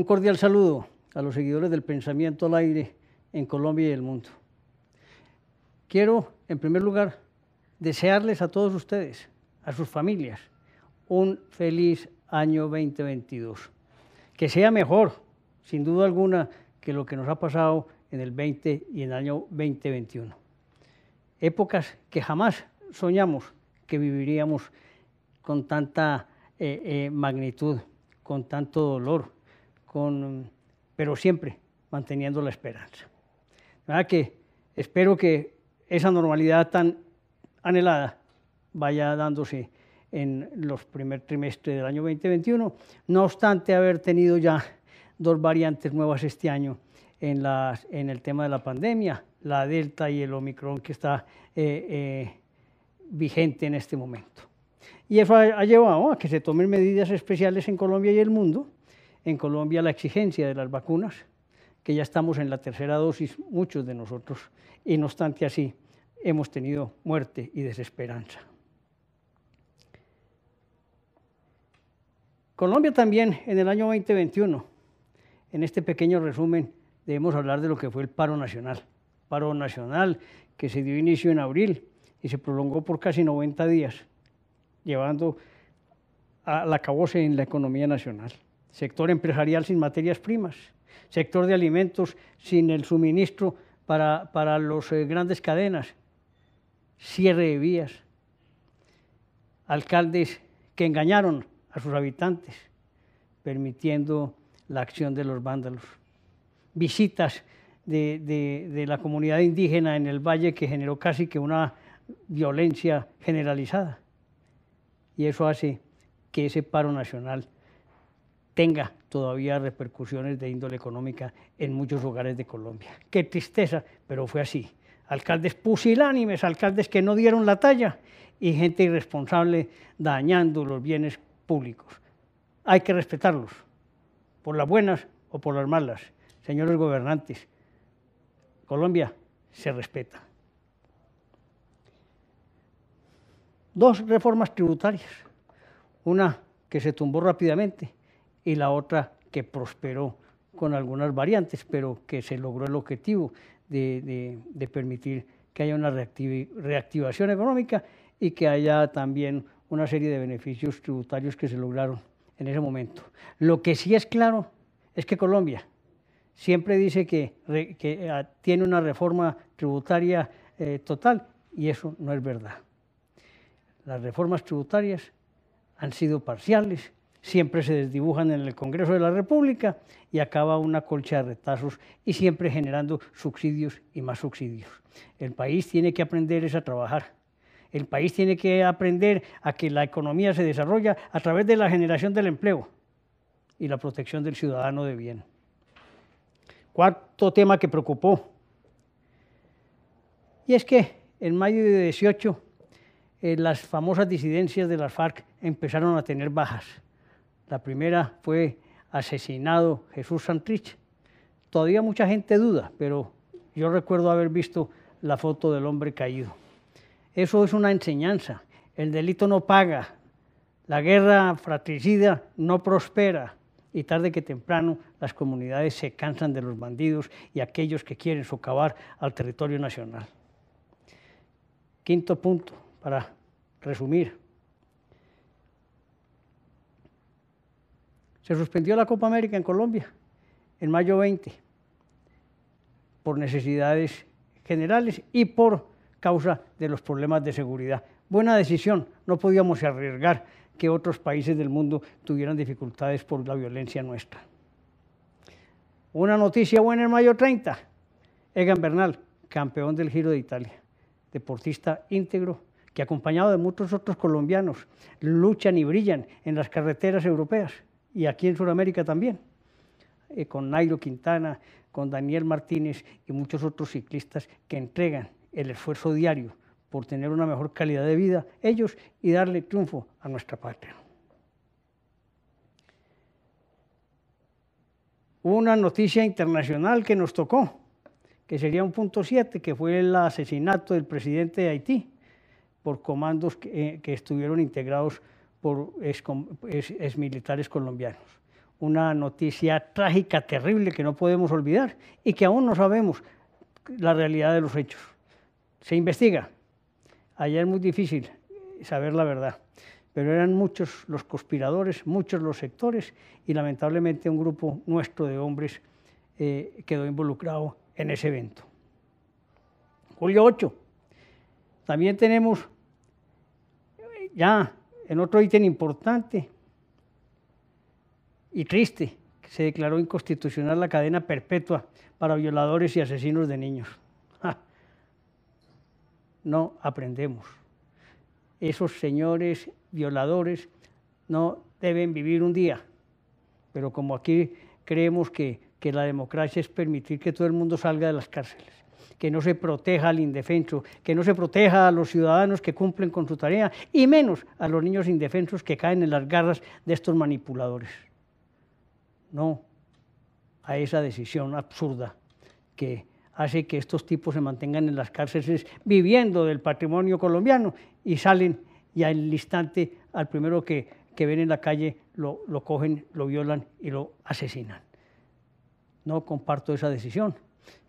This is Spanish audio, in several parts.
Un cordial saludo a los seguidores del pensamiento al aire en Colombia y el mundo. Quiero, en primer lugar, desearles a todos ustedes, a sus familias, un feliz año 2022. Que sea mejor, sin duda alguna, que lo que nos ha pasado en el 20 y en el año 2021. Épocas que jamás soñamos que viviríamos con tanta eh, eh, magnitud, con tanto dolor, con, pero siempre manteniendo la esperanza. ¿Verdad que espero que esa normalidad tan anhelada vaya dándose en los primer trimestres del año 2021, no obstante haber tenido ya dos variantes nuevas este año en, las, en el tema de la pandemia, la Delta y el Omicron que está eh, eh, vigente en este momento. Y eso ha, ha, llevado a que se tomen medidas especiales en Colombia y el mundo. En Colombia la exigencia de las vacunas, que ya estamos en la tercera dosis, muchos de nosotros, y no obstante así, hemos tenido muerte y desesperanza. Colombia también en el año 2021, en este pequeño resumen, debemos hablar de lo que fue el paro nacional. Paro nacional que se dio inicio en abril y se prolongó por casi 90 días, llevando a la cabose en la economía nacional. Sector empresarial sin materias primas, sector de alimentos sin el suministro para, para las eh, grandes cadenas, cierre de vías, alcaldes que engañaron a sus habitantes, permitiendo la acción de los vándalos, visitas de, de, de, la comunidad indígena en el valle que generó casi que una violencia generalizada. Y eso hace que ese paro nacional tenga todavía repercusiones de índole económica en muchos hogares de Colombia. Qué tristeza, pero fue así alcaldes pusilánimes, alcaldes que no dieron la talla y gente irresponsable dañando los bienes públicos. Hay que respetarlos, por las buenas o por las malas. Señores gobernantes, Colombia se respeta. Dos reformas tributarias, una que se tumbó rápidamente y la otra que prosperó con algunas variantes, pero que se logró el objetivo de, permitir que haya una reactivación económica y que haya también una serie de beneficios tributarios que se lograron en ese momento. Lo que sí es claro es que Colombia siempre dice que, ah, tiene una reforma tributaria eh, total y eso no es verdad. Las reformas tributarias han sido parciales, siempre se desdibujan en el Congreso de la República y acaba una colcha de retazos y siempre generando subsidios y más subsidios. El país tiene que aprender a trabajar. El país tiene que aprender a que la economía se desarrolla a través de la generación del empleo y la protección del ciudadano de bien. Cuarto tema que preocupó. Y es que en mayo de 18 eh, las famosas disidencias de las FARC empezaron a tener bajas la primera fue asesinado Jesús Santrich. Todavía mucha gente duda, pero yo recuerdo haber visto la foto del hombre caído. Eso es una enseñanza. El delito no paga, la guerra fratricida no prospera y tarde que temprano las comunidades se cansan de los bandidos y aquellos que quieren socavar al territorio nacional. Quinto punto, para resumir. Se suspendió la Copa América en Colombia en mayo 20 por necesidades generales y por causa de los problemas de seguridad. Buena decisión, no podíamos arriesgar que otros países del mundo tuvieran dificultades por la violencia nuestra. Una noticia buena en mayo 30, Egan Bernal, campeón del Giro de Italia, deportista íntegro que acompañado de muchos otros colombianos luchan y brillan en las carreteras europeas y aquí en Sudamérica también, eh, con Nairo Quintana, con Daniel Martínez y muchos otros ciclistas que entregan el esfuerzo diario por tener una mejor calidad de vida ellos y darle triunfo a nuestra patria. Una noticia internacional que nos tocó, que sería un punto 7, que fue el asesinato del presidente de Haití por comandos que, eh, que estuvieron integrados por exmilitares colombianos. una noticia trágica, terrible, que no podemos olvidar y que aún no sabemos la realidad de los hechos. Se investiga. Allá es muy difícil saber la verdad, pero eran muchos los conspiradores, muchos los sectores y lamentablemente un grupo nuestro de hombres eh, quedó involucrado en ese evento. Julio 8. También tenemos ya en otro ítem importante y triste, se declaró inconstitucional la cadena perpetua para violadores y asesinos de niños. No aprendemos. Esos señores violadores no deben vivir un día, pero como aquí creemos que, que la democracia es permitir que todo el mundo salga de las cárceles que no se proteja al indefenso, que no se proteja a los ciudadanos que cumplen con su tarea y menos a los niños indefensos que caen en las garras de estos manipuladores. No a esa decisión absurda que hace que estos tipos se mantengan en las cárceles viviendo del patrimonio colombiano y salen y al instante al primero que, que ven en la calle lo, lo cogen, lo violan y lo asesinan. No comparto esa decisión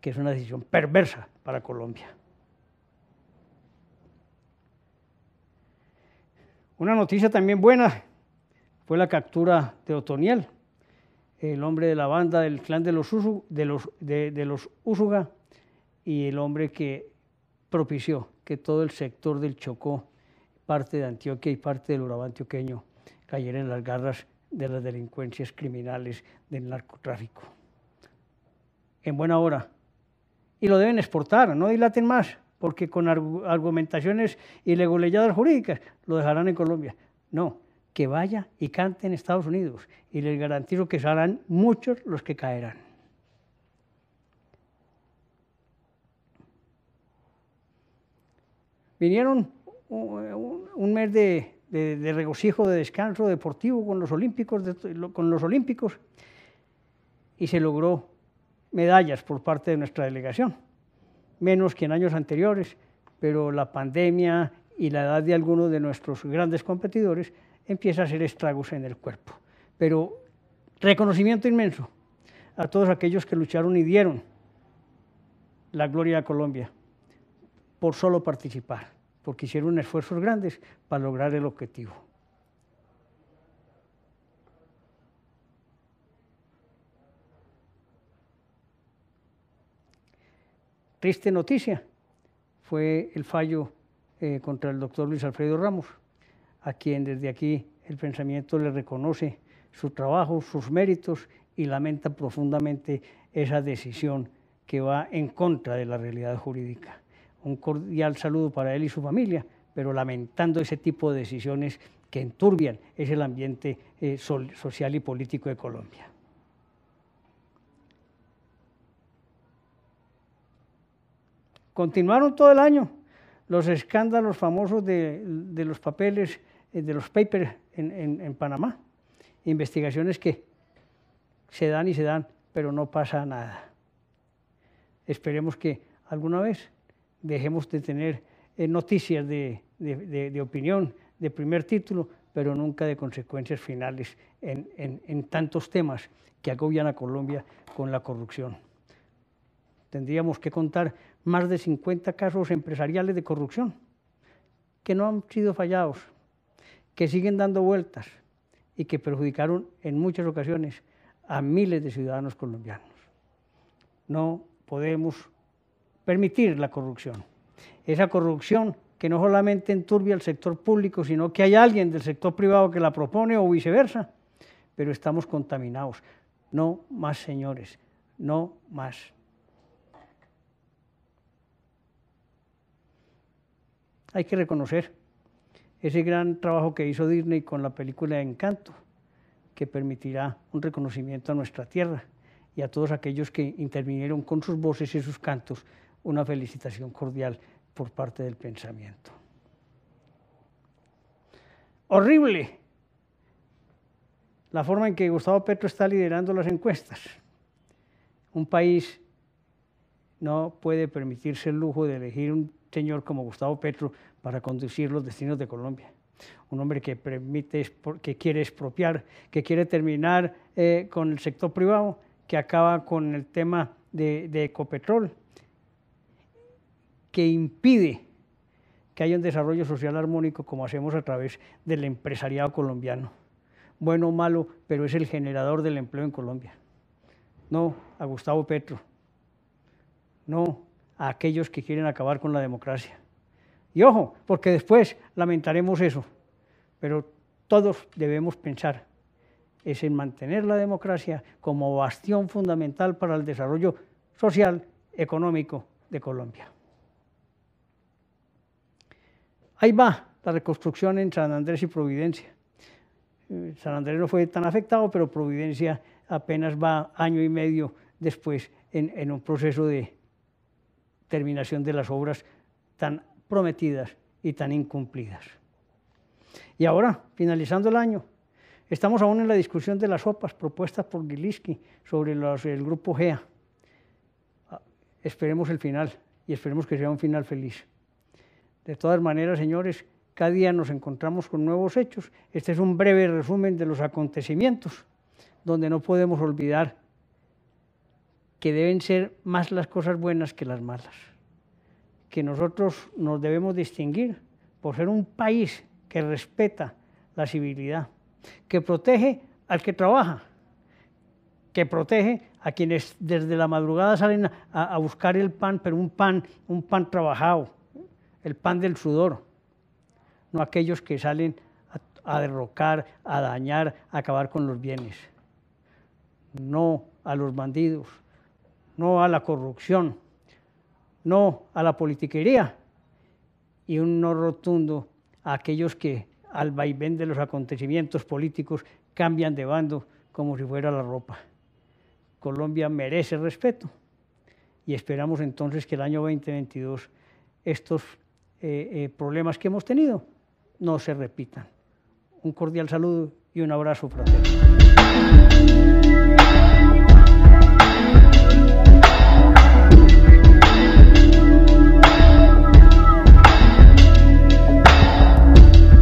que es una decisión perversa para Colombia. Una noticia también buena fue la captura de Otoniel, el hombre de la banda del clan de los, Úsuga y el hombre que propició que todo el sector del Chocó, parte de Antioquia y parte del Urabá antioqueño, cayera en las garras de las delincuencias criminales del narcotráfico. En buena hora, y lo deben exportar, no dilaten más, porque con argumentaciones y leguleyadas jurídicas lo dejarán en Colombia. No, que vaya y cante en Estados Unidos y les garantizo que serán muchos los que caerán. Vinieron un, mes de, regocijo, de descanso deportivo con los olímpicos, con los olímpicos y se logró medallas por parte de nuestra delegación, menos que en años anteriores, pero la pandemia y la edad de algunos de nuestros grandes competidores empieza a hacer estragos en el cuerpo. Pero reconocimiento inmenso a todos aquellos que lucharon y dieron la gloria a Colombia por solo participar, porque hicieron esfuerzos grandes para lograr el objetivo. Triste noticia fue el fallo eh, contra el doctor Luis Alfredo Ramos, a quien desde aquí el pensamiento le reconoce su trabajo, sus méritos y lamenta profundamente esa decisión que va en contra de la realidad jurídica. Un cordial saludo para él y su familia, pero lamentando ese tipo de decisiones que enturbian es el ambiente eh, social y político de Colombia. Continuaron todo el año los escándalos famosos de, los papeles, eh, de los papers en, Panamá. Investigaciones que se dan y se dan, pero no pasa nada. Esperemos que alguna vez dejemos de tener eh, noticias de, opinión, de primer título, pero nunca de consecuencias finales en, tantos temas que agobian a Colombia con la corrupción. Tendríamos que contar más de 50 casos empresariales de corrupción que no han sido fallados, que siguen dando vueltas y que perjudicaron en muchas ocasiones a miles de ciudadanos colombianos. No podemos permitir la corrupción. Esa corrupción que no solamente enturbia el sector público, sino que hay alguien del sector privado que la propone o viceversa, pero estamos contaminados. No más, señores, no más. Hay que reconocer ese gran trabajo que hizo Disney con la película Encanto, que permitirá un reconocimiento a nuestra tierra y a todos aquellos que intervinieron con sus voces y sus cantos, una felicitación cordial por parte del pensamiento. Horrible la forma en que Gustavo Petro está liderando las encuestas. Un país no puede permitirse el lujo de elegir un señor como Gustavo Petro para conducir los destinos de Colombia. un hombre que, permite, que quiere expropiar, que quiere terminar eh, con el sector privado, que acaba con el tema de, de Ecopetrol, que impide que haya un desarrollo social armónico como hacemos a través del empresariado colombiano. Bueno o malo, pero es el generador del empleo en Colombia. No a Gustavo Petro, no a aquellos que quieren acabar con la democracia. Y ojo, porque después lamentaremos eso, pero todos debemos pensar es en mantener la democracia como bastión fundamental para el desarrollo social, económico de Colombia. Ahí va la reconstrucción en San Andrés y Providencia. Eh, San Andrés no fue tan afectado, pero Providencia apenas va año y medio después en, un proceso de terminación de las obras tan prometidas y tan incumplidas. Y ahora, finalizando el año, estamos aún en la discusión de las OPAs propuestas por Gilinski sobre el grupo GEA. Ah, esperemos el final y esperemos que sea un final feliz. De todas maneras, señores, cada día nos encontramos con nuevos hechos. Este es un breve resumen de los acontecimientos, donde no podemos olvidar que deben ser más las cosas buenas que las malas, que nosotros nos debemos distinguir por ser un país que respeta la civilidad, que protege al que trabaja, que protege a quienes desde la madrugada salen a, a buscar el pan, pero un pan, un pan trabajado, el pan del sudor, no aquellos que salen a, derrocar, a dañar, a acabar con los bienes. No a los bandidos, no a la corrupción, no a la politiquería y un no rotundo a aquellos que al vaivén de los acontecimientos políticos cambian de bando como si fuera la ropa. Colombia merece respeto y esperamos entonces que el año 2022 estos eh, eh, problemas que hemos tenido no se repitan. Un cordial saludo y un abrazo fraterno.